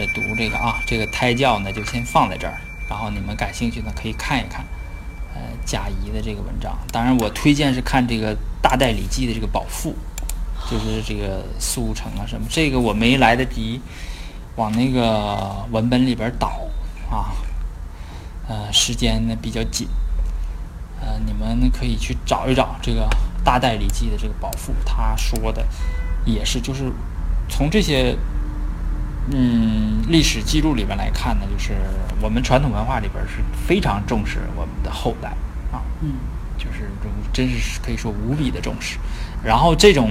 着读这个啊，这个胎教呢就先放在这儿，然后你们感兴趣呢可以看一看，呃，贾谊的这个文章。当然，我推荐是看这个《大代礼记》的这个宝赋，就是这个速成啊什么，这个我没来得及往那个文本里边导啊，呃，时间呢比较紧，呃，你们可以去找一找这个《大代礼记》的这个宝赋，他说的也是就是从这些。嗯，历史记录里边来看呢，就是我们传统文化里边是非常重视我们的后代啊，嗯，就是真是可以说无比的重视。然后这种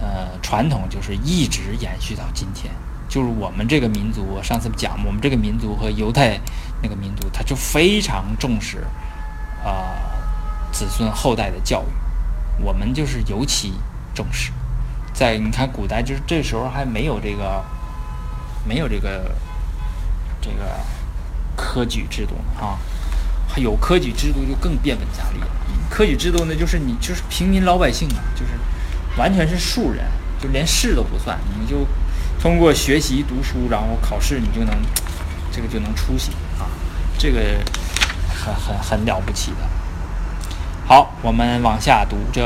呃传统就是一直延续到今天，就是我们这个民族，我上次讲我们这个民族和犹太那个民族，他就非常重视啊子孙后代的教育，我们就是尤其重视。在你看古代，就是这时候还没有这个。没有这个这个科举制度啊，有科举制度就更变本加厉了。科举制度呢，就是你就是平民老百姓啊，就是完全是庶人，就连试都不算，你就通过学习读书，然后考试，你就能这个就能出息啊，这个很很很了不起的。好，我们往下读这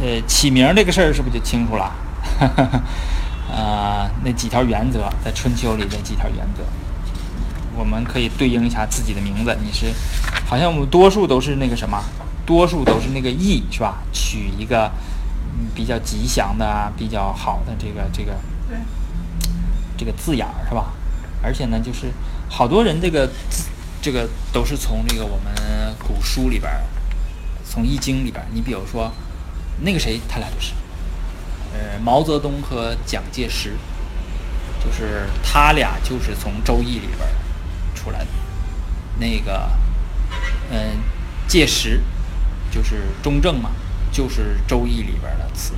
呃起名这个事儿，是不是就清楚了？呃，那几条原则在春秋里的几条原则，我们可以对应一下自己的名字。你是，好像我们多数都是那个什么，多数都是那个义，是吧？取一个比较吉祥的、比较好的这个这个这个字眼儿，是吧？而且呢，就是好多人这个，这个都是从这个我们古书里边，从易经里边。你比如说那个谁，他俩就是。呃，毛泽东和蒋介石，就是他俩就是从《周易》里边出来的。那个，嗯，介石就是中正嘛，就是《周易》里边的词。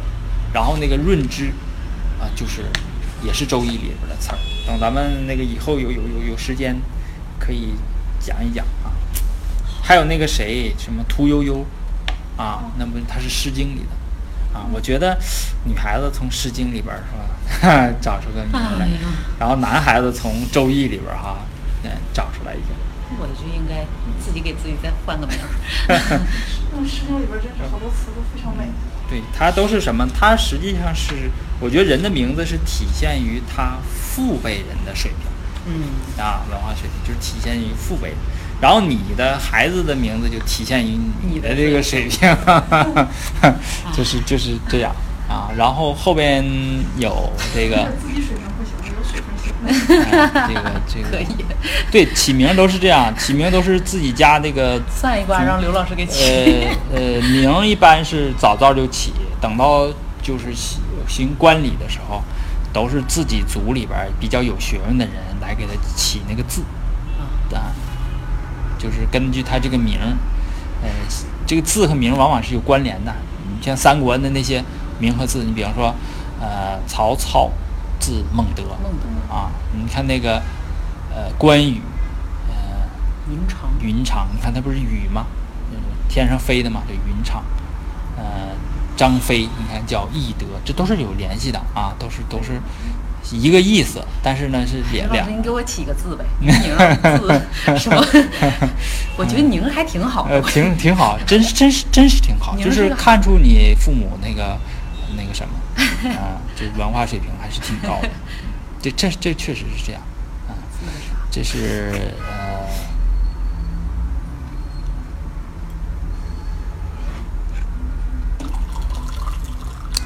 然后那个润之啊，就是也是《周易》里边的词儿。等咱们那个以后有有有有时间，可以讲一讲啊。还有那个谁，什么屠呦呦啊，那不他是《诗经》里的。啊，我觉得女孩子从《诗经》里边是吧，找出个名来，然后男孩子从《周易》里边哈，嗯，找出来一个。我就应该自己给自己再换个名。那，《诗经》里边真是好多词都非常美。对，它都是什么？它实际上是，我觉得人的名字是体现于他父辈人的水平。嗯。啊，文化水平就是体现于父辈。然后你的孩子的名字就体现于你的这个水平，就是就是这样啊。然后后边有这个 自己水平不行，有水平行。这个这个可以。对，起名都是这样，起名都是自己家那个。算一卦，让刘老师给起。呃呃，名一般是早早就起，等到就是行官礼的时候，都是自己族里边比较有学问的人来给他起那个字啊。就是根据他这个名儿，呃，这个字和名往往是有关联的。你像三国的那些名和字，你比方说，呃，曹操字孟德，孟德啊，你看那个，呃，关羽，呃，云长，云长，你看他不是羽吗？天上飞的嘛，就，云长。呃，张飞，你看叫翼德，这都是有联系的啊，都是都是。一个意思，但是呢是两两。您给我起个字呗，宁字什么？我觉得宁还挺好。呃，挺挺好，真是真是真是挺好，就是看出你父母那个那个什么啊，这 文化水平还是挺高的。这这这确实是这样啊。这是呃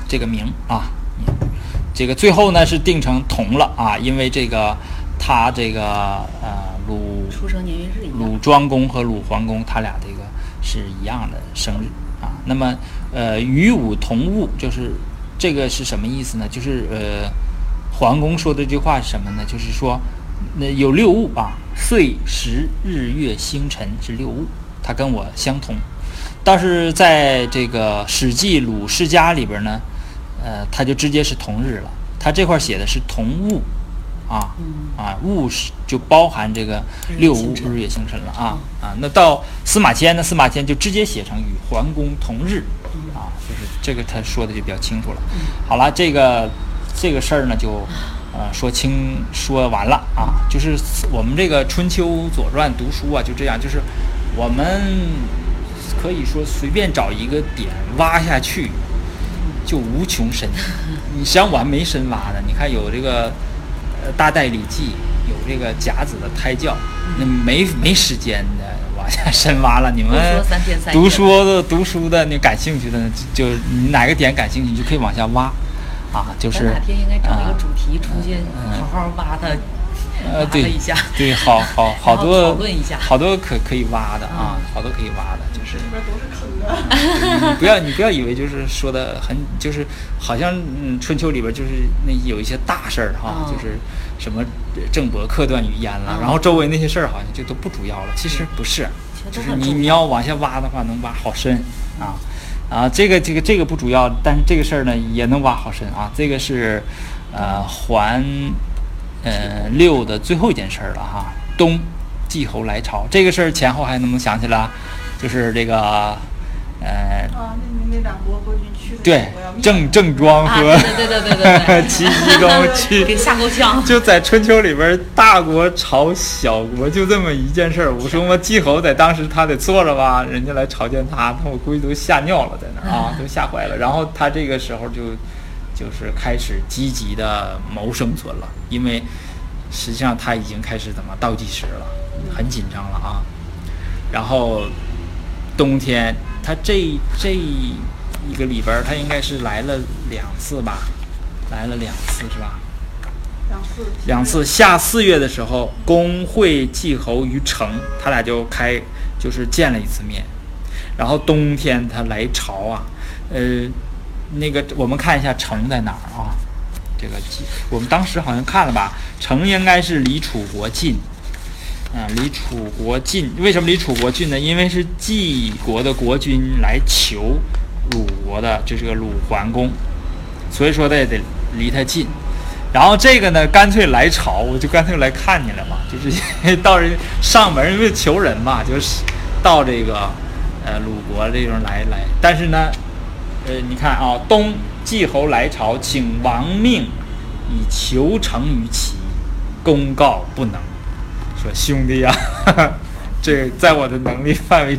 这个名啊。这个最后呢是定成同了啊，因为这个他这个呃鲁出生年月日鲁庄公和鲁桓公他俩这个是一样的生日啊。那么呃与武同物，就是这个是什么意思呢？就是呃桓公说的这句话是什么呢？就是说那有六物啊，岁时日月星辰是六物，他跟我相同。但是在这个《史记·鲁世家》里边呢。呃，它就直接是同日了。它这块写的是同物，啊啊，物是就包含这个六物日月星辰了啊啊。那到司马迁呢，司马迁就直接写成与桓公同日，啊，就是这个他说的就比较清楚了。好了，这个这个事儿呢就呃说清说完了啊，就是我们这个春秋左传读书啊，就这样，就是我们可以说随便找一个点挖下去，就无穷深。你实际上我还没深挖呢，你看有这个呃大代理记，有这个甲子的胎教，那没没时间的往下深挖了。你们 读书的读书的，你感兴趣的，就就你哪个点感兴趣，你就可以往下挖啊，就是咱哪天应该找一个啊主题出去，好好挖它，呃，对。对，好好好多讨论一下好多可可以挖的啊嗯，好多可以挖的，就是里边都是坑啊。你不要你不要以为就是说的很就是好像嗯春秋里边就是那有一些大事儿哈，嗯就是什么郑伯克段于鄢了，嗯然后周围那些事儿好像就都不主要了，其实不是，就是你你要往下挖的话，能挖好深啊啊，这个这个这个不主要，但是这个事儿呢也能挖好深啊，这个是呃还呃六的最后一件事儿了哈，东季候来朝这个事儿前后还能不能想起来啊？就是这个呃啊，那那那两国国君去的时对候我要灭郑郑庄啊，和对对对对对对 齐僖公去，给吓够呛。就在春秋里边，大国朝小国就这么一件事儿。我说嘛，季侯在当时他得坐着吧，人家来朝见他，那我估计都吓尿了，在那儿啊，都吓坏了。然后他这个时候就就是开始积极的谋生存了，因为实际上他已经开始怎么倒计时了，很紧张了啊。然后冬天，他这这一个里边儿，他应该是来了两次吧，来了两次是吧？两次两次夏四月的时候，公会季侯于城，他俩就开就是见了一次面。然后冬天他来朝啊，呃，那个我们看一下城在哪儿啊？这个我们当时好像看了吧，城应该是离楚国近。啊，离楚国近，为什么离楚国近呢？因为是晋国的国君来求鲁国的，就是个鲁桓公，所以说他也得离他近。然后这个呢，干脆来朝，我就干脆来看你了嘛，就是 到人上门，因为求人嘛，就是到这个呃鲁国这种来来。但是呢，呃，你看啊，东季侯来朝，请王命以求成于齐，公告不能。说兄弟呀、这在我的能力范围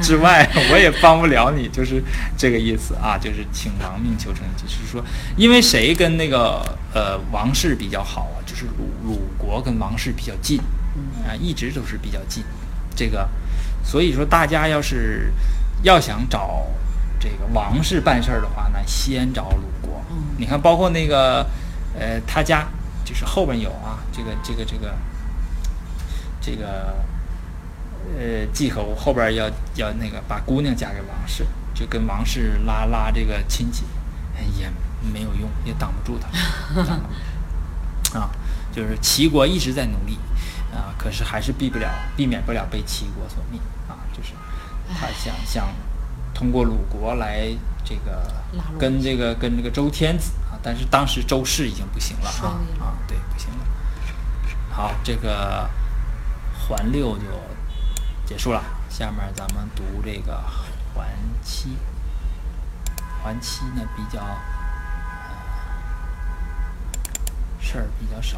之外，我也帮不了你，就是这个意思啊，就是请王命求成，就是说，因为谁跟那个呃王室比较好啊？就是鲁鲁国跟王室比较近，啊，一直都是比较近，这个，所以说大家要是要想找这个王室办事儿的话呢，先找鲁国。嗯你看，包括那个呃他家，就是后边有啊，这个这个这个。这个呃季侯后边要要那个把姑娘嫁给王氏，就跟王氏拉拉这个亲戚，哎也没有用，也挡不住他。啊，就是齐国一直在努力啊，可是还是避不了，避免不了被齐国所灭啊。就是他想想通过鲁国来这个跟这个跟这个周天子啊，但是当时周氏已经不行了啊啊，对，不行了。好，这个环六就结束了，下面咱们读这个环七。环七呢比较呃事儿比较少，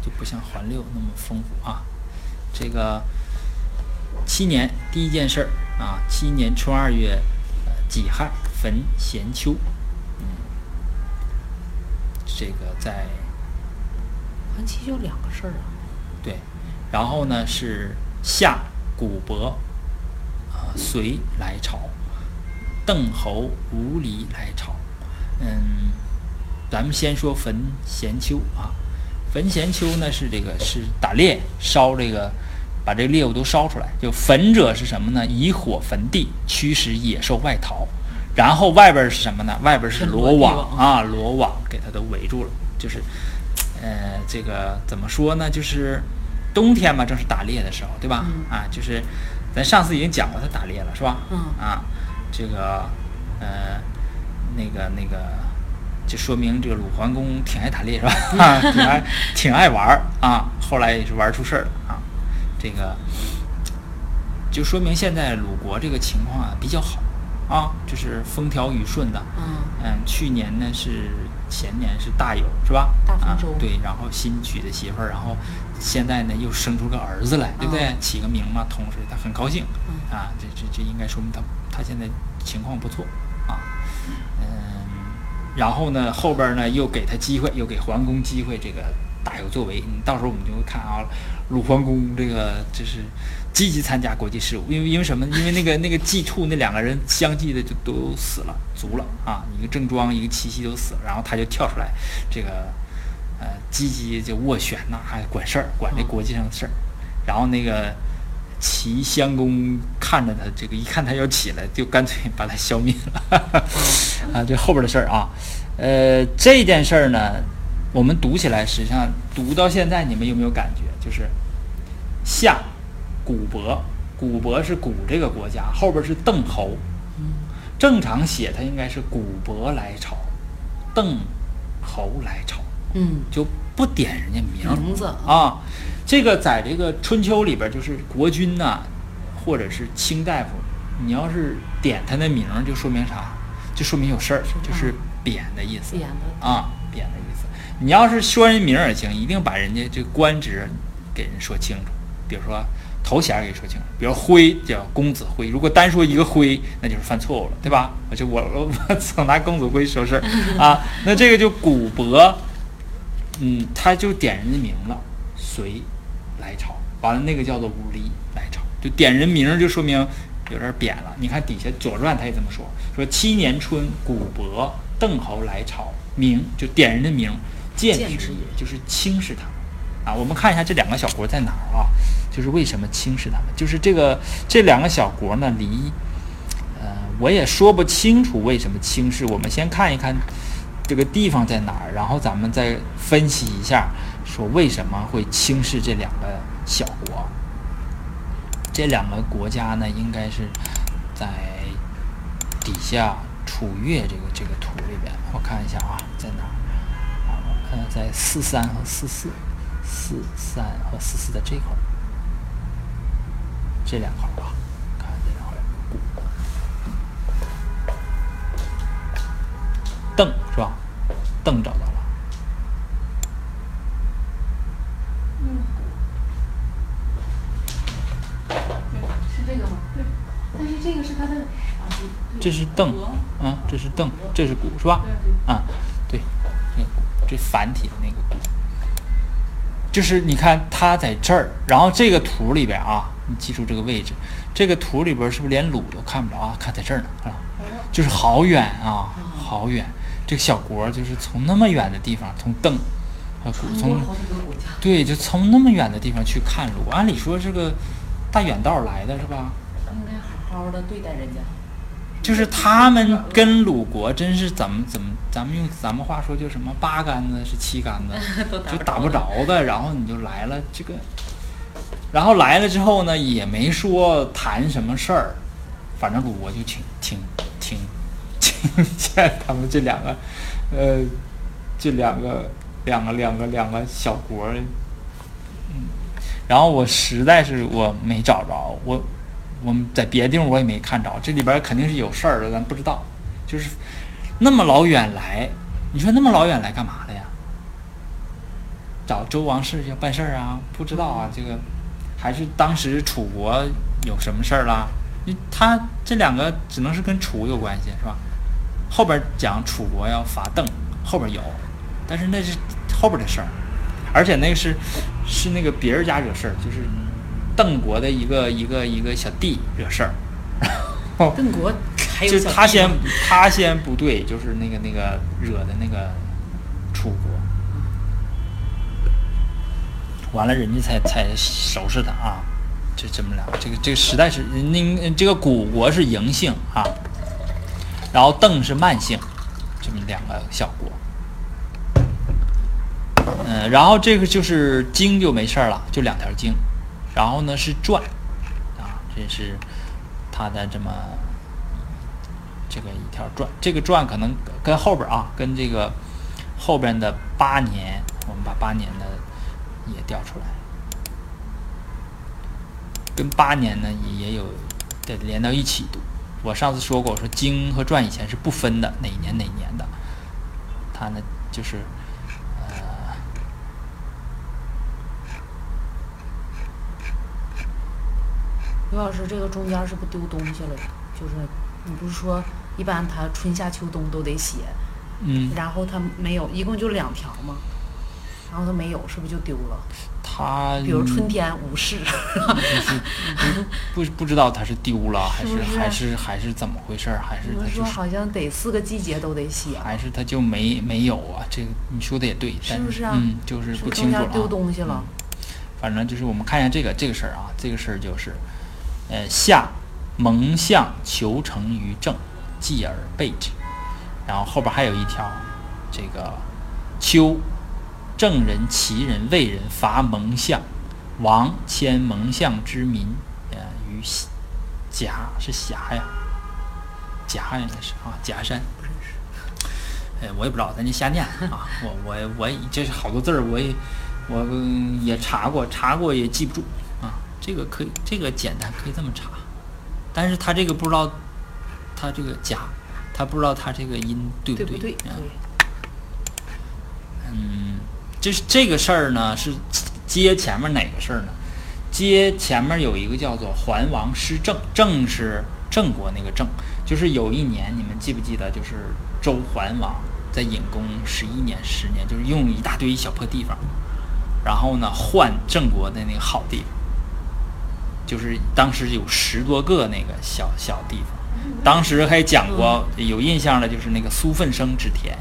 就不像环六那么丰富啊。这个七年第一件事儿啊，七年春二月呃己亥焚咸丘，嗯，这个在环期就两个事儿啊，对，然后呢是夏古伯啊隋来朝，邓侯无离来朝。嗯，咱们先说焚咸丘啊，焚咸丘呢是这个是打猎烧这个，把这个猎物都烧出来。就焚者是什么呢？以火焚地，驱使野兽外逃。然后外边儿是什么呢？外边儿是是罗网网啊，罗网给它都围住了。就是，呃，这个怎么说呢？就是冬天嘛，正是打猎的时候，对吧？嗯啊，就是咱上次已经讲过他打猎了，是吧？嗯啊，这个呃，那个那个，就说明这个鲁桓公挺爱打猎，是吧？啊，挺爱挺爱玩儿啊。后来也是玩出事儿了啊。这个就说明现在鲁国这个情况啊比较好啊，就是风调雨顺的。嗯嗯，去年呢是前年是大有是吧？啊大丰收，对，然后新娶的媳妇儿，然后现在呢又生出个儿子来，对不对？嗯起个名嘛，同时他很高兴嗯啊，这这这应该说明他他现在情况不错啊，嗯，然后呢后边呢又给他机会，又给桓公机会，这个大有作为。你到时候我们就会看啊，鲁桓公这个就是积极参加国际事务，因为因为什么？因为那个 那个季兔那两个人相继的就都死了，卒了啊，一个郑庄，一个齐奚都死了，然后他就跳出来，这个呃积极就斡旋呐、还管事儿，管这国际上的事儿。然后那个齐襄公看着他这个一看他要起来，就干脆把他消灭了 啊，这后边的事儿啊，呃，这件事儿呢，我们读起来实际上读到现在，你们有没有感觉？就是夏古伯，古伯是古这个国家，后边是邓侯，正常写它应该是古伯来朝，邓侯来朝，嗯，就不点人家名名字啊。这个在这个春秋里边，就是国君呐、或者是卿大夫，你要是点他的名儿，就说明啥？就说明有事儿，就是贬的意思。贬的啊，贬的意思。你要是说人名儿也行，一定把人家这官职给人说清楚。比如说头衔儿给说清楚，比如徽叫公子徽，如果单说一个徽，那就是犯错误了，对吧？我就我我我总拿公子徽说事儿 啊，那这个就古伯，嗯，他就点人家名了，隋来朝，完了那个叫做武力来朝，就点人名儿就说明有点贬了。你看底下《左传》他也这么说，说七年春，古伯邓侯来朝，名就点人的名，见之也，就是轻视他们啊。我们看一下这两个小国在哪儿啊？就是为什么轻视他们？就是这个这两个小国呢，离呃我也说不清楚为什么轻视。我们先看一看这个地方在哪儿，然后咱们再分析一下，说为什么会轻视这两个小国。这两个国家呢，应该是在底下楚越这个这个图里边，我看一下啊，在哪儿？啊，呃，在四三和四四，四三和四四的这块，这两块儿啊，看这两块儿，邓是吧？邓找到了。对，是这个吗？对，但是这个是它的，这是邓和，啊，这是邓，这是古是吧？对对。啊，对，这个古这繁体的那个古，就是你看它在这儿，然后这个图里边啊，你记住这个位置，这个图里边是不是连鲁都看不着啊？看在这儿呢，啊，就是好远啊，好远。这个小国就是从那么远的地方，从邓从对，就从那么远的地方去看鲁，按理说是个大远道来的是吧？应该好好的对待人家。就是他们跟鲁国真是怎么怎么，咱们用咱们话说就什么八竿子是七竿子，就打不着的，然后你就来了，这个，然后来了之后呢，也没说谈什么事儿，反正鲁国就挺挺挺挺见他们这两个，呃，这两个两个两个两个小国，嗯，然后我实在是我没找着，我我们在别的地方我也没看着，这里边肯定是有事儿的，咱不知道，就是那么老远来，你说那么老远来干嘛的呀？找周王室要办事儿啊？不知道啊，这个还是当时楚国有什么事儿啦？他这两个只能是跟楚有关系是吧？后边讲楚国要伐邓，后边有，但是那是后边的事儿，而且那个是是那个别人家惹事儿，就是邓国的一个一个一个小弟惹事儿，然后邓国还有就他先他先不对，就是那个那个惹的那个楚国，完了人家才才收拾他啊，就这么两个，这个这个实在是那这个古国是嬴姓啊，然后邓是慢姓，这么两个小国。嗯，然后这个就是经就没事儿了，就两条经，然后呢是传，啊，这是他的这么这个一条传，这个传可能跟后边啊，跟这个后边的八年，我们把八年的也调出来，跟八年呢也有得连到一起读，我上次说过，我说经和传以前是不分的，哪一年哪年的。它呢就是呃，刘老师，这个中间是不是丢东西了？就是你不是说一般他春夏秋冬都得写，嗯，然后他没有，一共就两条吗，然后他没有，是不是就丢了？他比如春天无事，不不不知道他是丢了还是还是还是怎么回事儿，还是他说它就是好像得四个季节都得写，还是他就没没有啊？这个你说的也对，但是不是啊嗯，就是是不清楚了、啊。不是丢东西了？反正就是我们看一下这个这个事儿啊，这个事儿就是，呃，夏蒙相求成于政，继而备之。然后后边还有一条，这个秋郑人、齐人、魏人伐蒙相，王迁蒙相之民，呃，于西夹是峡呀，夹应该是啊，夹山。不认识。哎，我也不知道，咱就瞎念啊。我我我这是好多字儿，我也我也查过，查过也记不住。这个可以，这个简单可以这么查，但是他这个不知道，他这个假，他不知道他这个音对不对？对不对？嗯就是这个事儿呢，是接前面哪个事儿呢？接前面有一个叫做桓王失政，政是郑国那个郑，就是有一年你们记不记得，就是周桓王在隐宫十一年、十年，就是用一大堆小破地方，然后呢换郑国的那个好地方，就是当时有十多个那个小小地方。当时还讲过有印象的，就是那个苏奋生之田，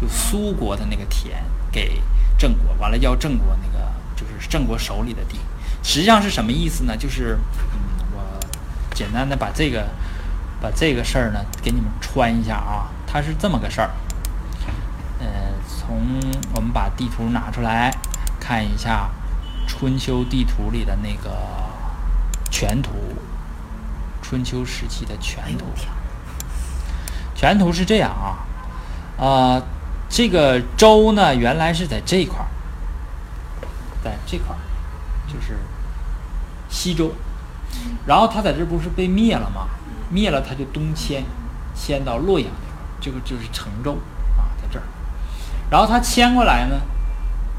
就苏国的那个田给郑国，完了要郑国那个就是郑国手里的地，实际上是什么意思呢？就是嗯，我简单的把这个把这个事儿呢给你们穿一下啊，它是这么个事儿。呃，从我们把地图拿出来看一下春秋地图里的那个全图，春秋时期的全图。全图是这样啊，呃，这个周呢原来是在这块儿，在这块儿，就是西周，然后他在这不是被灭了吗？灭了他就东迁，迁到洛阳这块儿，这个就是成周啊，在这儿。然后他迁过来呢，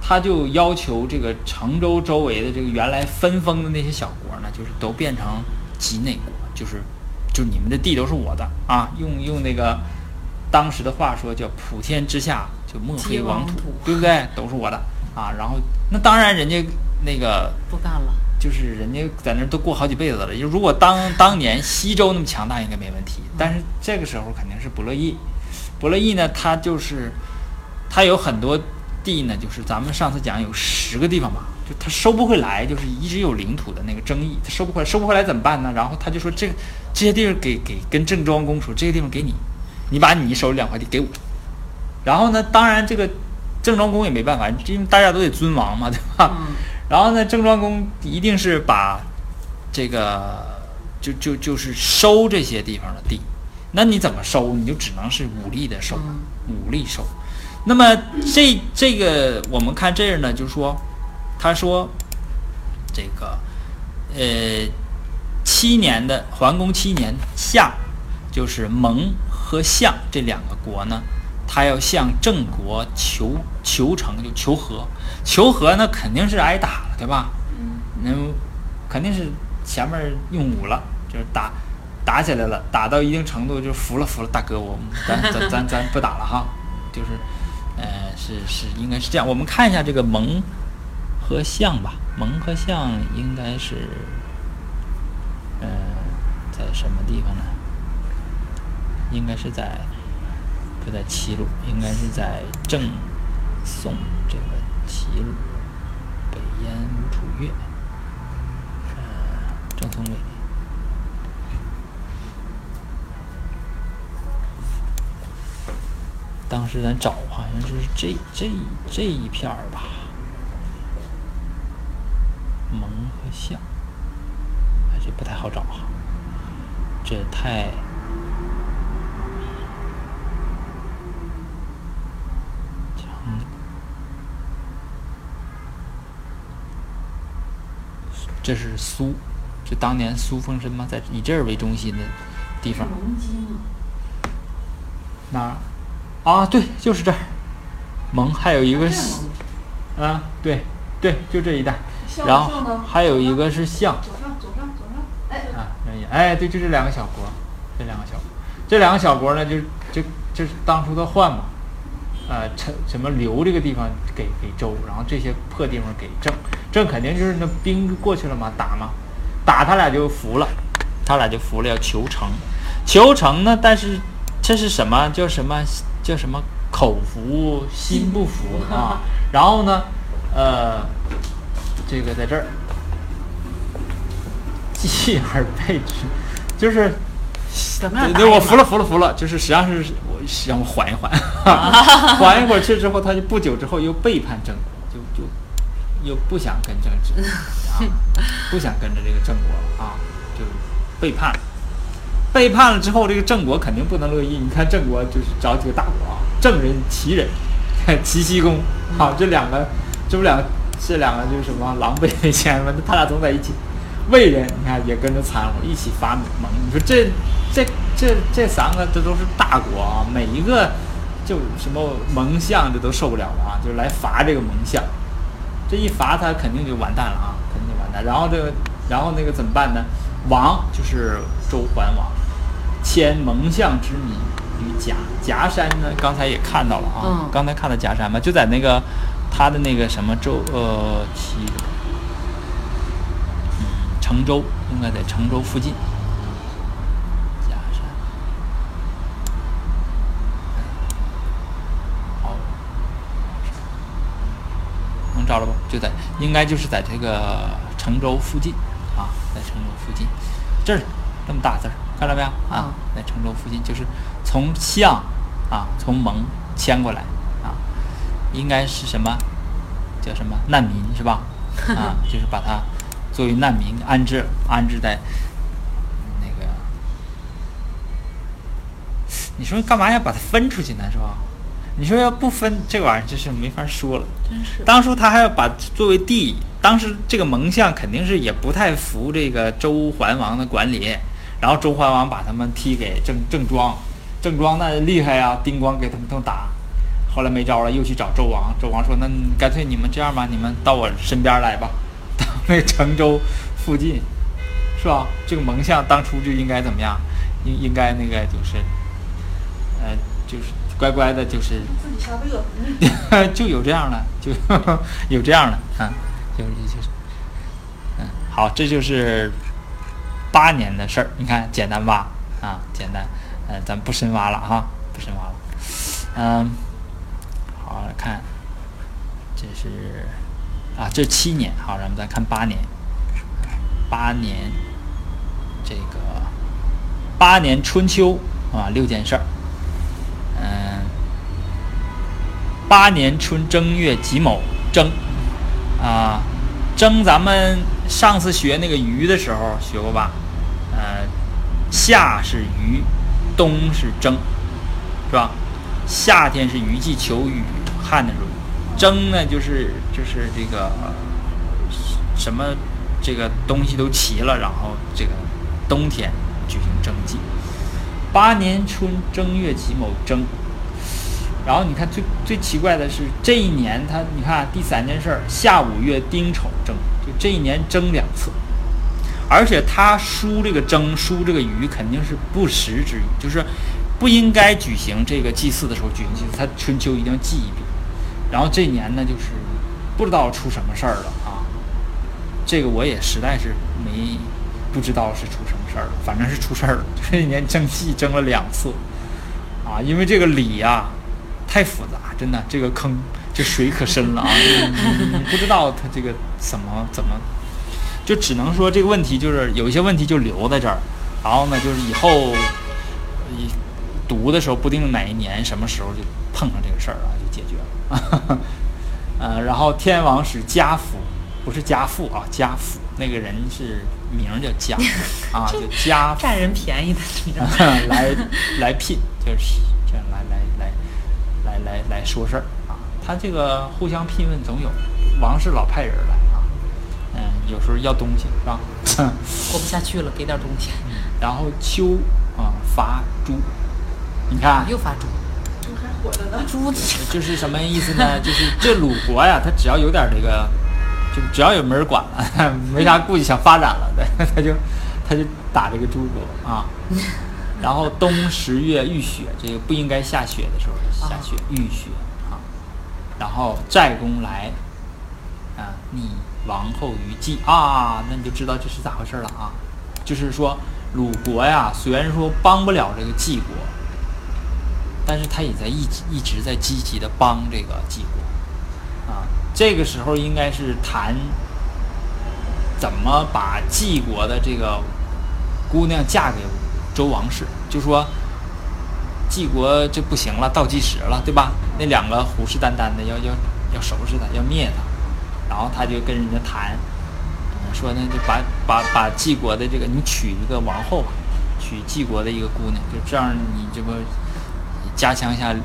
他就要求这个成州周围的这个原来分封的那些小国呢，就是都变成畿内国，就是就你们的地都是我的啊，用用那个当时的话说叫普天之下就莫非王土对不对？都是我的啊。然后那当然人家那个不干了。就是人家在那儿都过好几辈子了。就如果当当年西周那么强大，应该没问题。但是这个时候肯定是不乐意，不乐意呢，他就是他有很多地呢，就是咱们上次讲有十个地方吧，就他收不回来，就是一直有领土的那个争议，他收不回来，收不回来怎么办呢？然后他就说这个这些地方给给跟郑庄公说，这些地方给你，你把你手里两块地给我。然后呢，当然这个郑庄公也没办法，因为大家都得尊王嘛，对吧？嗯，然后呢，郑庄公一定是把这个就就就是收这些地方的地，那你怎么收？你就只能是武力的收，嗯武力收。那么这这个我们看这儿呢，就是说，他说这个呃七年的桓公七年夏，就是蒙和相这两个国呢，他要向郑国求求成，就求和。求和呢，肯定是挨打了，对吧？嗯，那肯定是前面用武了，就是打打起来了，打到一定程度就服了服了，大哥，我们咱咱咱咱不打了哈，就是呃是是应该是这样。我们看一下这个蒙和相吧，蒙和相应该是呃在什么地方呢？应该是在不在齐鲁，应该是在郑宋这个齐鲁北燕吴楚越。呃，郑松伟。当时咱找好像就是这这这一片儿吧，蒙和相，哎，这不太好找哈，这太长这是苏，就当年苏风申嘛，在以这儿为中心的地方。蒙鸡吗？哪儿？啊，对，就是这儿。蒙还有一个啊，对对，就这一带。然后呢还有一个是象左上左上左上，哎，啊，哎，对，就这两个小国，这两个小国，这两个小国呢，就就就是当初的换嘛，呃，陈什么刘这个地方给给周，然后这些破地方给郑，郑肯定就是那兵过去了嘛，打嘛，打他俩就服了，他俩就服了，要求成，求成呢，但是这是什么？叫什么叫什么口服心不服 啊？然后呢，呃，这个在这儿。继而备之，就是怎么样？对，我服了，服了，服了，就是实际上是我让我缓一缓，缓一会儿去之后，他就不久之后又背叛郑国，就就又不想跟郑治 啊，不想跟着这个郑国了啊，就背叛了。背叛了之后，这个郑国肯定不能乐意。你看郑国就是找几个大国啊，郑人、齐人、齐僖公，好，这两个，这不两个，这两个就是什么狼狈为奸嘛？他俩总在一起。魏人，你看也跟着掺和，一起发盟。你说这这这这三个，这都是大国啊，每一个就什么盟相，这都受不了了啊，就来伐这个盟相。这一伐他肯定就完蛋了啊，肯定就完蛋。然后这个，然后那个怎么办呢？王就是周桓王，迁蒙相之民于夹夹山呢。刚才也看到了啊，嗯刚才看到夹山嘛，就在那个他的那个什么州呃齐。成州应该在成州附近。夹山，好，能找着不？就在，应该就是在这个成州附近啊，在成州附近，这儿这么大字儿，看到没有啊？在成州附近，就是从相啊，从蒙迁过来啊，应该是什么？叫什么难民是吧？啊，就是把他。作为难民安置安置在那个，你说干嘛要把它分出去呢？是吧？你说要不分这玩意儿，真是没法说了。真是。当初他还要把作为地，当时这个蒙相肯定是也不太服这个周桓王的管理，然后周桓王把他们踢给郑郑庄，郑庄那厉害呀，丁光给他们都打。后来没招了，又去找周王，周王说：“那干脆你们这样吧，你们到我身边来吧。”到那成州附近，是吧？这个蒙相当初就应该怎么样？应应该那个就是，呃，就是乖乖的，就是自己 就有这样的，就 有这样的啊，就是就是，嗯，好，这就是八年的事儿。你看，简单吧？啊，简单，嗯、咱不深挖了哈，不深挖了。嗯，好，来看，这是。啊，这七年好，咱们再看八年，八年，这个八年春秋啊，六件事儿，嗯，八年春正月己卯征，啊，征咱们上次学那个鱼的时候学过吧？呃，夏是鱼，冬是征，是吧？夏天是鱼季求雨旱的时候。征呢，就是就是这个什么这个东西都齐了，然后这个冬天举行征季。八年春正月己卯征，然后你看最最奇怪的是这一年他你看第三件事儿，夏五月丁丑征，这一年征两次，而且他输这个征输这个鱼肯定是不时之鱼，就是不应该举行这个祭祀的时候举行祭祀，他春秋一定要记一笔。然后这一年呢，就是不知道出什么事儿了啊！这个我也实在是没不知道是出什么事儿了，反正是出事儿了。这一年争祭争了两次啊，因为这个礼呀、太复杂，真的这个坑这水可深了啊！你你你不知道他这个怎么怎么，就只能说这个问题就是有一些问题就留在这儿，然后呢，就是以后一读的时候不定哪一年什么时候就碰上这个事儿了，就解决了。呃，然后天王使家父，不是家父啊，家父那个人是名儿叫家啊，就家父占人便宜的。来来聘，就是这样来来来来来来说事儿啊。他这个互相聘问总有，王氏老派人来啊，嗯，有时候要东西是吧？活不下去了，给点东西。然后秋啊伐朱，你看又发猪，猪还活着呢。猪就 是什么意思呢？就是这鲁国呀，他只要有点这个，就只要有门儿管了，没啥顾忌想发展了的，他就他就打这个诸国啊。然后冬十月遇雪，这个不应该下雪的时候下雪遇雪啊。然后寨公来啊，你王后于季啊，那你就知道这是咋回事了啊。就是说鲁国呀，虽然说帮不了这个季国，但是他也在一直一直在积极的帮这个季国啊。这个时候应该是谈怎么把季国的这个姑娘嫁给周王室，就说晋国这不行了，倒计时了，对吧？那两个虎视眈眈的要要要收拾他，要灭他，然后他就跟人家谈，呃说呢就把把把晋国的这个你娶一个王后吧，娶晋国的一个姑娘，就这样你这不加强一下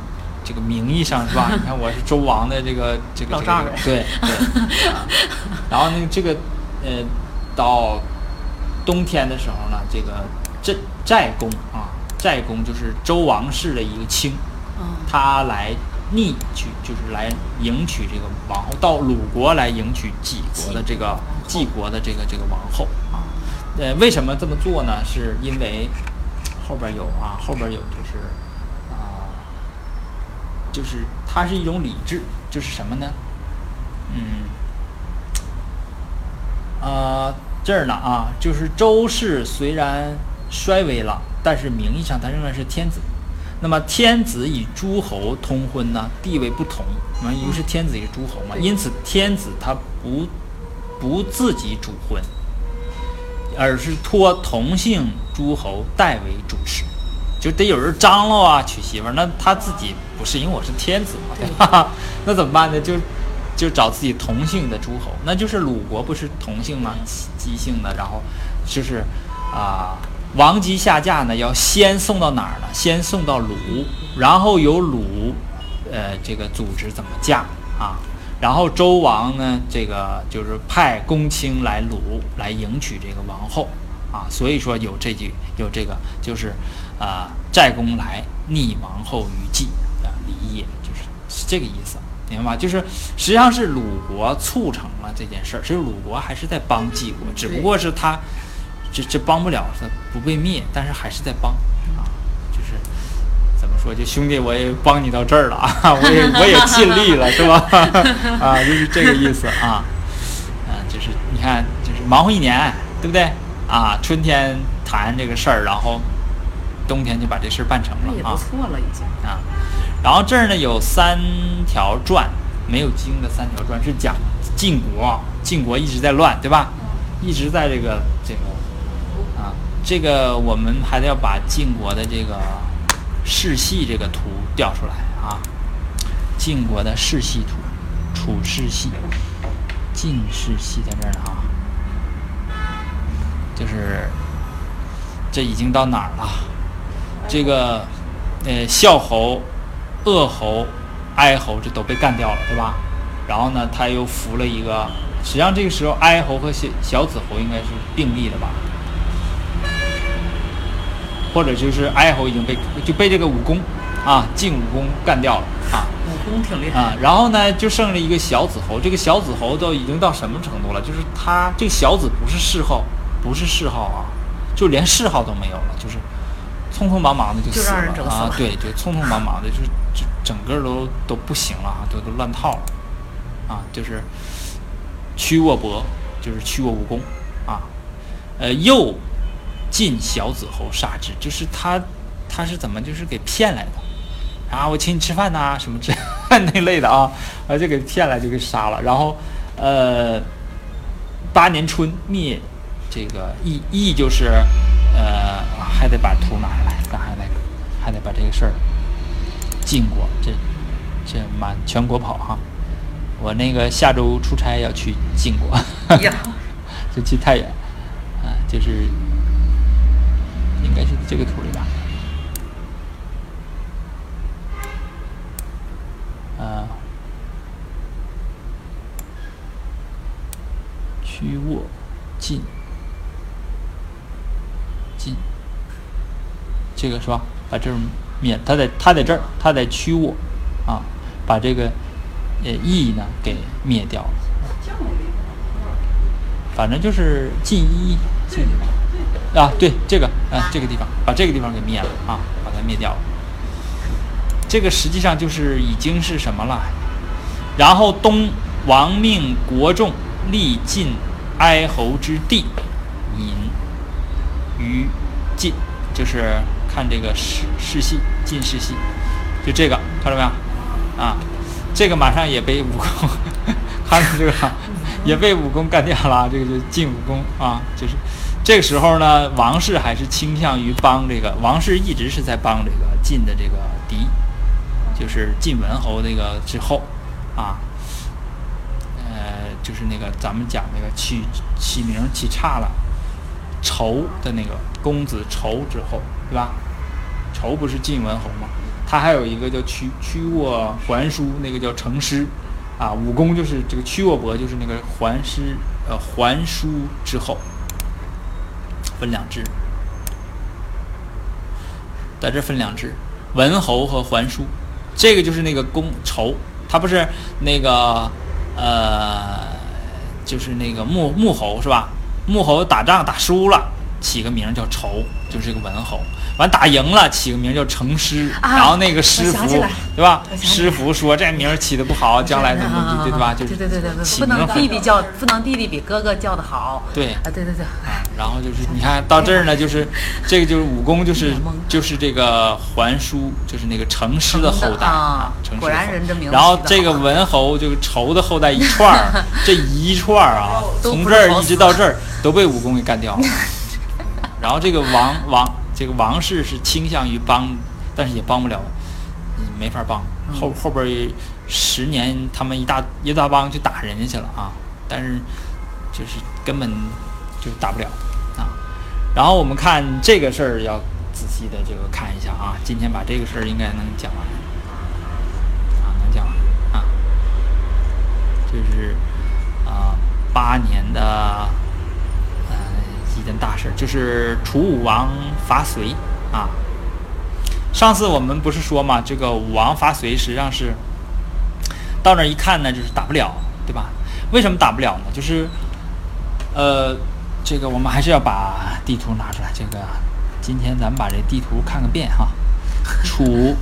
这个名义上是吧？你看我是周王的这个这个对对、啊，然后那个这个呃到冬天的时候呢，这个寨寨公啊，寨公就是周王室的一个卿，嗯他来逆取，就是来迎娶这个王后，到鲁国来迎娶晋国的这个晋国的这个这个王后啊。呃，为什么这么做呢？是因为后边有啊，后边有就是啊、就是它是一种礼制，就是什么呢？嗯，呃，这儿呢啊，就是周氏虽然衰微了，但是名义上他仍然是天子。那么天子与诸侯通婚呢，地位不同。那么一个是天子，一个是诸侯嘛，因此天子他不不自己主婚，而是托同姓诸侯代为主持，就得有人张罗啊娶媳妇儿。那他自己不是，因为我是天子嘛，对吧？那怎么办呢？就就找自己同姓的诸侯，那就是鲁国不是同姓吗？姬姓的，然后就是啊、王姬下嫁呢，要先送到哪儿呢？先送到鲁，然后由鲁呃这个组织怎么嫁啊？然后周王呢，这个就是派公卿来鲁来迎娶这个王后啊，所以说有这句有这个就是啊，寨公来逆王后于季啊，礼也就是是这个意思，明白吗？就是实际上是鲁国促成了这件事儿，其实鲁国还是在帮季国，只不过是他这这帮不了，他不被灭，但是还是在帮啊，就是怎么说？就兄弟，我也帮你到这儿了啊，我也我也尽力了，是吧？啊，就是这个意思啊，啊，就是你看，就是忙活一年，对不对？啊，春天谈这个事儿，然后冬天就把这事儿办成了啊不错了，已经。啊。然后这儿呢有三条传，没有经的三条传是讲晋国，晋国一直在乱，对吧？一直在这个这个啊，这个我们还得要把晋国的这个世系这个图调出来啊。晋国的世系图，楚世系，晋世系在这儿呢啊，就是这已经到哪儿了？这个呃孝侯、鄂侯、哀侯这都被干掉了，对吧？然后呢，他又扶了一个，实际上这个时候哀侯和小小子侯应该是并立的吧？或者就是哀侯已经被就被这个武功啊晋武功干掉了啊武功挺厉害。啊，然后呢就剩了一个小子侯，这个小子侯都已经到什么程度了？就是他这个小子不是谥号，不是谥号啊，就连谥号都没有了，就是匆匆忙忙的就就死了啊对，就匆匆忙忙的，就是就整个都都不行了啊，都都乱套了啊，就是屈沃伯，就是屈沃武功啊，呃，又晋小子侯杀之，就是他他是怎么就是给骗来的啊？我请你吃饭呐、什么之 那类的啊，啊就给骗来就给杀了，然后呃八年春灭这个义义就是呃还得把图拿下来，咱还得还得把这个事儿晋国这这满全国跑哈。我那个下周出差要去晋国，呀，就去太原，啊，就是应该是这个图里吧，啊，屈沃晋晋这个是吧？把这种灭，他在它在这儿，它在驱我啊，把这个呃 e 呢给灭掉了。反正就是进一进啊，对这个啊这个地方把这个地方给灭了啊，把它灭掉了。这个实际上就是已经是什么了？然后东王命国众立晋哀侯之地，引于晋，就是看这个世世系晋世系，就这个看到没有？啊，这个马上也被武功，看到这个也被武功干掉了，这个就晋武功啊，就是这个时候呢，王氏还是倾向于帮这个王氏一直是在帮这个晋的这个敌，就是晋文侯那个之后啊。呃，就是那个咱们讲那个起起名起差了，仇的那个公子仇之后，对吧？仇不是晋文侯吗？他还有一个叫屈屈沃桓叔，那个叫成师，啊，武功就是这个屈沃伯，就是那个桓师，呃，桓叔之后，分两支，在这分两支，文侯和桓叔，这个就是那个公仇，他不是那个。呃，就是那个穆穆侯是吧？穆侯打仗打输了，起个名叫仇，就是个文侯。完打赢了，起个名叫成师。然后那个师傅，对吧？师傅说这名起的不好，将来怎么对对吧？就是对对对对，不能弟弟叫，不能弟弟比哥哥叫的好。对啊，对对对。啊，然后就是你看到这儿呢，就是这个就是武功，就是就是这个桓叔，就是那个成师的后代啊。果然人这名。然后这个文侯就是仇的后代一串儿，这一串儿啊，从这儿一直到这儿都被武功给干掉了。然后这个王王。这个王氏是倾向于帮，但是也帮不了，没法帮。后后边十年，他们一大一大帮去打人家去了啊，但是就是根本就打不了啊。然后我们看这个事儿要仔细的这个看一下啊，今天把这个事儿应该能讲完啊，能讲完啊，就是啊八年的。就是楚武王伐隋啊。上次我们不是说嘛，这个武王伐隋实际上是到那儿一看呢，就是打不了，对吧？为什么打不了呢？就是呃，这个我们还是要把地图拿出来。这个今天咱们把这地图看个遍哈。楚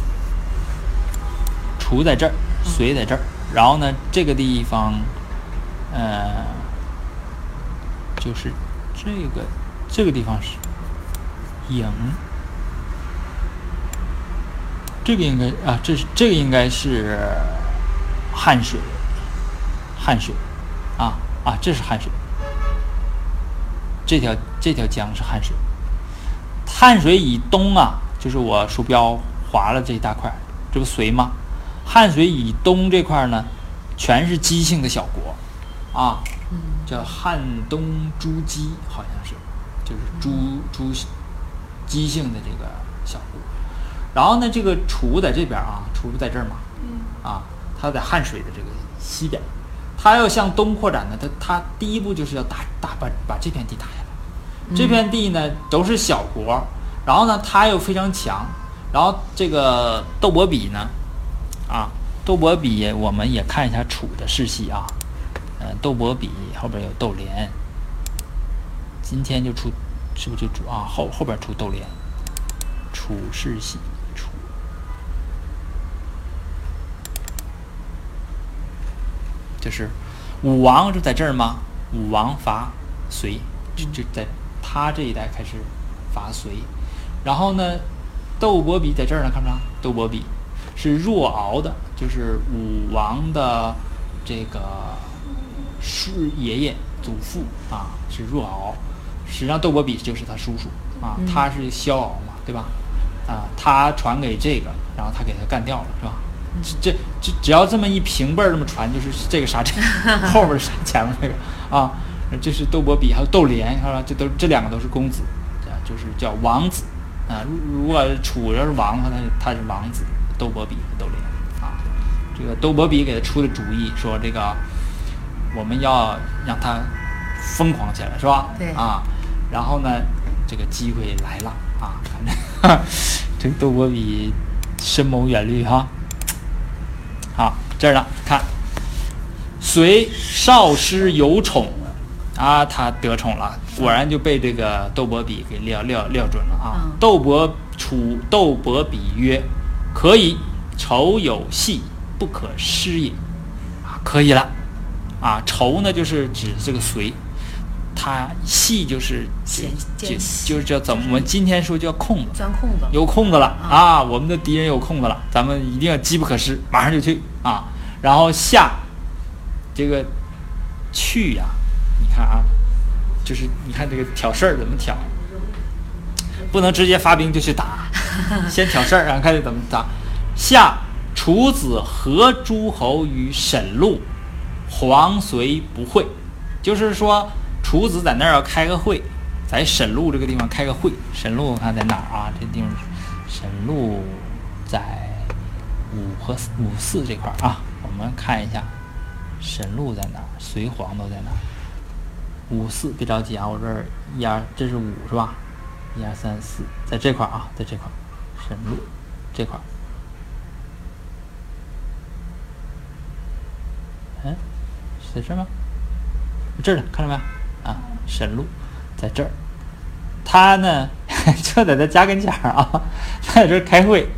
楚在这儿，隋在这儿，然后呢，这个地方呃，就是。这个这个地方是郢，这个应该啊，这是这个应该是汉水，汉水啊啊，这是汉水，这条这条江是汉水，汉水以东啊，就是我鼠标划了这一大块，这不隋吗？汉水以东这块呢，全是姬姓的小国啊。叫汉东朱姬，好像是，就是朱朱姬姓的这个小国。然后呢，这个楚在这边啊，楚不在这儿嘛，啊，他在汉水的这个西边，他要向东扩展呢，他他第一步就是要打打把把这片地打下来。这片地呢都是小国，然后呢他又非常强，然后这个窦伯比呢，啊，窦伯比我们也看一下楚的世系啊。呃，窦伯比后边有窦连，今天就出，是不是就出啊？后后边出窦连，楚世系楚，就是武王就在这儿吗？武王伐隋，就就在他这一代开始伐隋，然后呢，窦伯比在这儿呢，看不着？窦伯比是若敖的，就是武王的这个。是爷爷祖父啊，是若敖，实际上窦伯比就是他叔叔啊，他是萧敖嘛，对吧？啊，他传给这个，然后他给他干掉了，是吧？这这只要这么一平辈儿这么传，就是这个杀 这个，后边杀前面那个啊，这是窦伯比，还有窦连，是吧？这都这两个都是公子，啊，就是叫王子啊。如果楚要是王的话，他他是王子，窦伯比和窦连啊。这个窦伯比给他出的主意说这个。我们要让他疯狂起来，是吧？对啊，然后呢，这个机会来了啊，反正。这个窦伯比深谋远虑哈。好，这儿呢，看，隋少师有宠，啊，他得宠了，果然就被这个窦伯比给料料料准了啊。嗯窦伯楚窦伯比曰：“可以，仇有隙，不可失也。”啊，可以了。啊，仇呢就是指这个隋，他细就是就间就是叫怎么我们今天说叫空子，钻空子，有空子了啊啊！我们的敌人有空子了，咱们一定要机不可失，马上就去啊！然后下这个去呀、你看啊，就是你看这个挑事儿怎么挑，不能直接发兵就去打，先挑事儿，然后看怎么打。下楚子合诸侯于沈路，黄随不会，就是说楚子在那儿要开个会，在沈路这个地方开个会。沈路我看在哪儿啊？这地方沈路在五和五四这块儿啊，我们看一下沈路在哪儿，隋黄都在哪儿。五四别着急啊，我这儿一二，这是五是吧？一二三四，在这块儿啊，在这块儿，沈路这块儿。嗯，在这儿吗？这儿呢，看到没有？啊，沈路在这儿。他呢，就在他家跟前儿啊，他在这儿开会。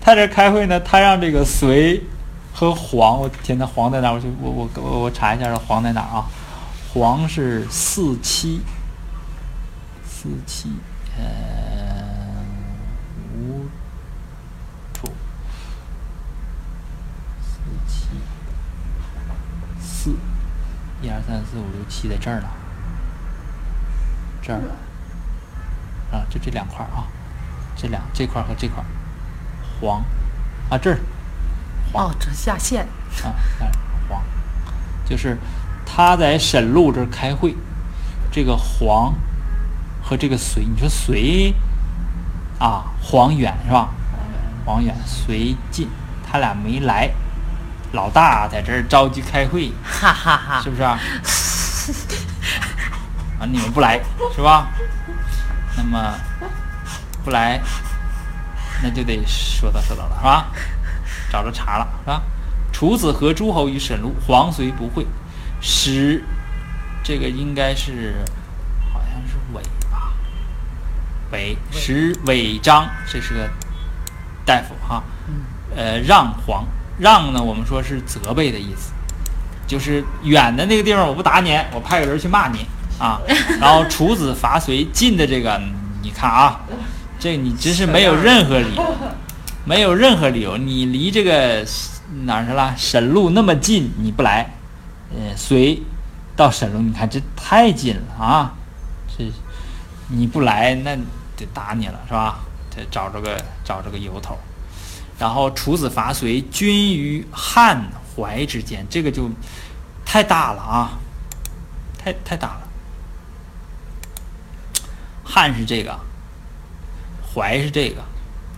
他这开会呢，他让这个隋和黄，我天呐，黄在哪儿？我去，我我我我查一下，这黄在哪儿啊？黄是四七，四七，呃，五处，四七，四，一二三四五六七在这儿呢，这儿，啊，就这两块儿啊，这两这块儿和这块儿，黄，啊这儿，哦，这下线，啊，看黄，就是他在沈路这儿开会，这个黄和这个隋，你说隋啊，黄远是吧？黄远、隋进，他俩没来，老大在这儿着急开会，哈哈哈是不是啊？啊，你们不来是吧？那么不来，那就得说道说道了是吧？找着茬了是吧？楚子和诸侯于沈路，黄随不会，使这个应该是好像是韦吧？韦使韦张，这是个大夫哈。嗯，呃，让黄让呢，我们说是责备的意思，就是远的那个地方我不打你，我派个人去骂你啊。然后楚子伐隋，近的这个你看啊，这你真是没有任何理由，没有任何理由，你离这个哪儿去了？沈路那么近，你不来，呃，隋到沈路，你看这太近了啊，这你不来，那得打你了是吧？得找着个找着个由头。然后楚子伐隋，军于汉淮之间，这个就太大了啊，太太大了。汉是这个，淮是这个，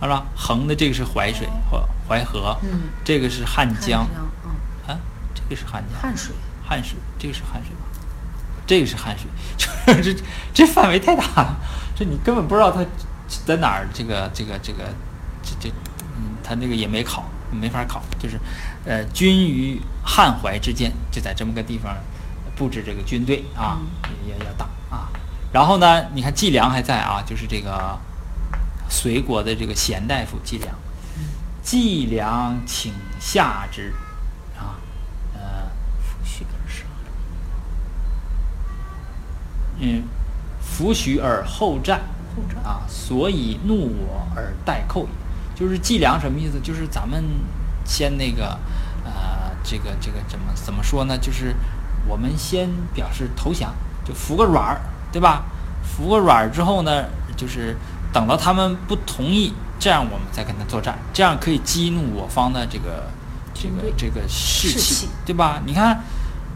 是吧？横的这个是淮水或淮河，嗯，这个是汉江嗯，啊，这个是汉江，汉水，汉水，这个是汉水吧？这个是汉水，就是 这这范围太大了，这你根本不知道它在哪儿。这个这个这个这这，嗯，他那个也没考，没法考，就是呃，军于汉淮之间，就在这么个地方布置这个军队啊，也也要打啊。然后呢，你看季梁还在啊，就是这个隋国的这个贤大夫季梁，季梁请下之啊，呃。抚徐而上，嗯，弗许而后战后战啊，所以怒我而待寇也。就是季良什么意思？就是咱们先那个，呃，这个这个怎么怎么说呢？就是我们先表示投降，就服个软儿，对吧？服个软儿之后呢，就是等到他们不同意，这样我们再跟他作战，这样可以激怒我方的这个这个这个士士气气，对吧？你看，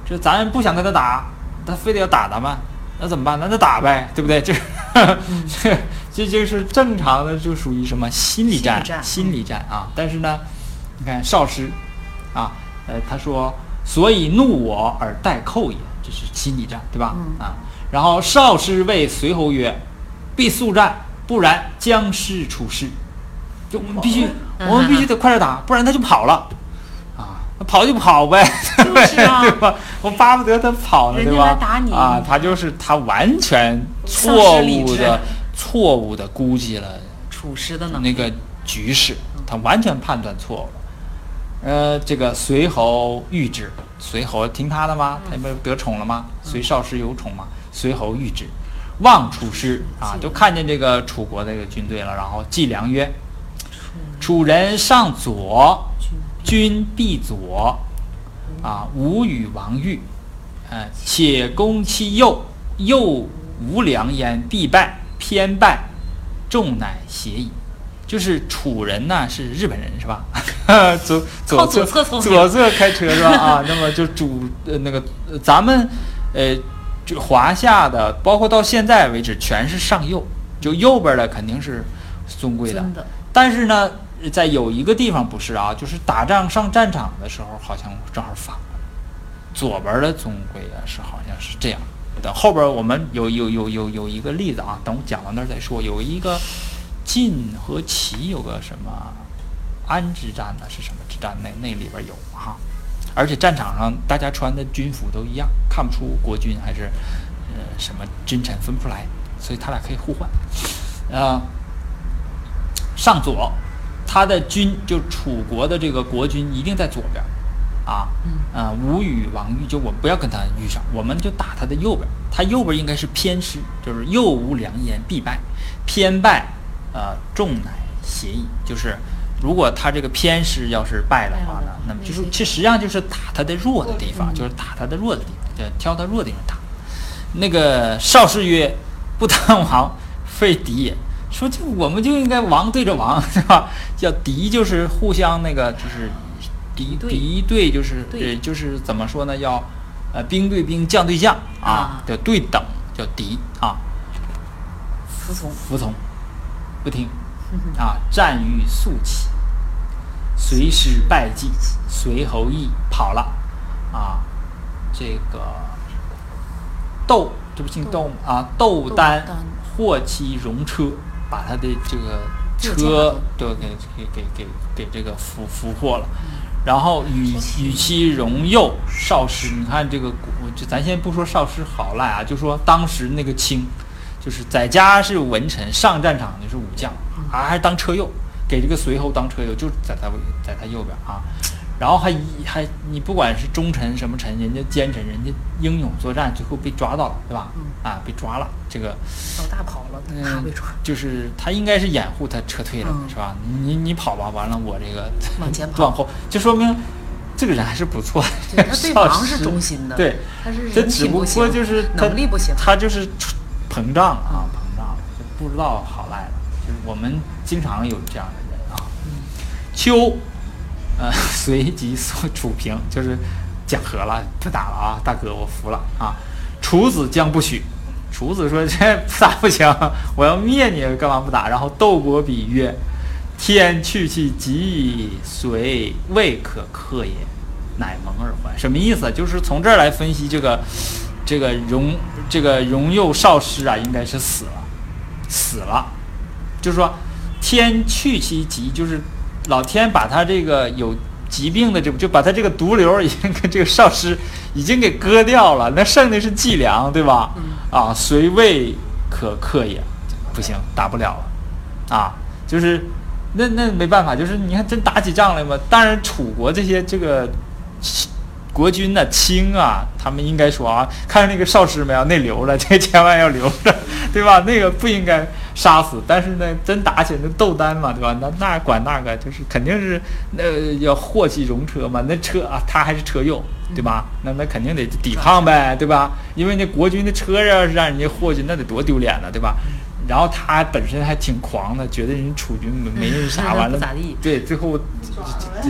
这咱不想跟他打，他非得要打咱们，那怎么办？那就打呗，对不对？这 这这就是正常的，就属于什么心理战？心理战啊！但是呢，你看少师啊，呃，他说，所以怒我而待寇也，这是心理战，对吧？嗯啊，然后少师谓随侯曰：“必速战。”不然将师出师。就我们必须，嗯我们必须得快点打，不然他就跑了。啊，那跑就跑呗，就是啊 对吧？我巴不得他跑呢，对吧？啊，他就是他完全错误的、错误的估计了处师的。那个局势，他完全判断错误了。呃，这个随侯御之，随侯听他的吗？他不是得宠了吗？随少师有宠嘛，随侯御之，望楚师啊，就看见这个楚国的这个军队了，然后计量曰：楚人上左，君必左，啊，吾与王御，呃，且攻其右，右无良焉，必败，偏败，众乃协矣。就是楚人呢是日本人是吧？左左侧左侧左侧开车是吧？啊，那么就主呃那个呃咱们呃就华夏的，包括到现在为止全是上右，就右边的肯定是尊贵的。但是呢，在有一个地方不是啊，就是打仗上战场的时候，好像正好反了，左边的尊贵啊是好像是这样。等后边我们有有有有有一个例子啊，等我讲到那儿再说。有一个晋和齐有个什么安之战呢？是什么之战？那那里边有哈、而且战场上大家穿的军服都一样，看不出国军还是呃什么君臣分不出来，所以他俩可以互换。啊、上左，他的军就楚国的这个国军一定在左边儿，啊，嗯啊，吴与王玉，就我们不要跟他遇上，我们就打他的右边，他右边应该是偏师，就是右无良言必败，偏败，呃，众乃协矣，就是如果他这个偏师要是败的话呢那么就是那其实上就是打他的弱的地方，嗯就是打他的弱的地方，就挑他弱的地方打。那个少师曰：“不当王，废敌也。”说就我们就应该王对着王，是吧？叫敌就是互相那个就是敌对敌对就是对呃就是怎么说呢？要呃兵对兵，将对将啊啊，叫对等，叫敌啊，服从。服从，不听啊，战欲速起，随师败绩，随侯义跑了。啊，这个窦这不姓窦吗？啊，窦窦丹丹获其戎车，把他的这个车驾都给给给给给这个俘俘获了。然后与与其戎右少师，你看这个古，就咱先不说少师好赖啊，就说当时那个卿，就是在家是文臣，上战场的是武将，啊还当车右，给这个随后当车友，就在他在他右边啊。然后还一还你不管是忠臣什么臣，人家奸臣，人家英勇作战，最后被抓到了，对吧？嗯啊，被抓了，这个老大跑了，他被抓。就是他应该是掩护他撤退了，嗯是吧？你你跑吧，完了我这个往前跑 往后，就说明这个人还是不错的。对他对少王是忠心的，对，他是这人只不过就是他能力不行。他就是膨胀啊，膨胀了，就不知道好赖了。就是我们经常有这样的人啊。秋，呃，随即所楚平，就是讲和了，不打了啊，大哥，我服了啊。楚子将不许，楚子说这不打不行，我要灭你，干嘛不打？然后窦伯比曰：“天去其极矣，随未可克也，乃蒙而还。”什么意思？就是从这儿来分析这个这个荣这个荣佑少师啊，应该是死了，死了，就是说天去其疾，就是老天把他这个有疾病的这就把他这个毒瘤已经跟这个少师已经给割掉了，那剩的是伎俩，对吧？嗯啊，虽未可克也，不行，打不了了，啊，就是那那没办法，就是你看真打起仗来嘛。当然，楚国这些这个国军呢，轻啊，他们应该说啊，看着那个少师没有，那留着，这千万要留着，对吧？那个不应该杀死。但是呢，真打起来那斗单嘛，对吧？那那管那个就是肯定是那要获其戎车嘛，那车啊，他还是车右，对吧？那那肯定得抵抗呗，对吧？因为那国军的车要是让人家祸去，那得多丢脸呢，对吧？然后他本身还挺狂的，觉得人楚军没没人啥，完了不咋地对，最后这这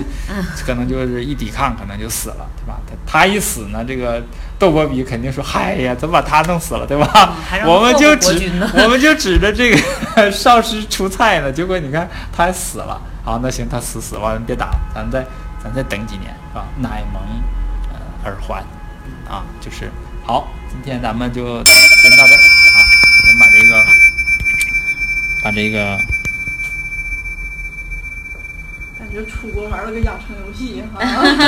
这可能就是一抵抗，可能就死了，对吧？他他一死呢，这个窦伯比肯定说：“嗨呀，怎么把他弄死了，对吧？嗯我们就指 我们就指着这个少师出菜呢，结果你看他还死了。好，那行，他死死完了，别打了，咱再咱再等几年，是吧？乃蒙呃耳环啊，就是好，今天咱们就先到这儿啊，先把这个把这个感觉出国玩了个养成游戏哈。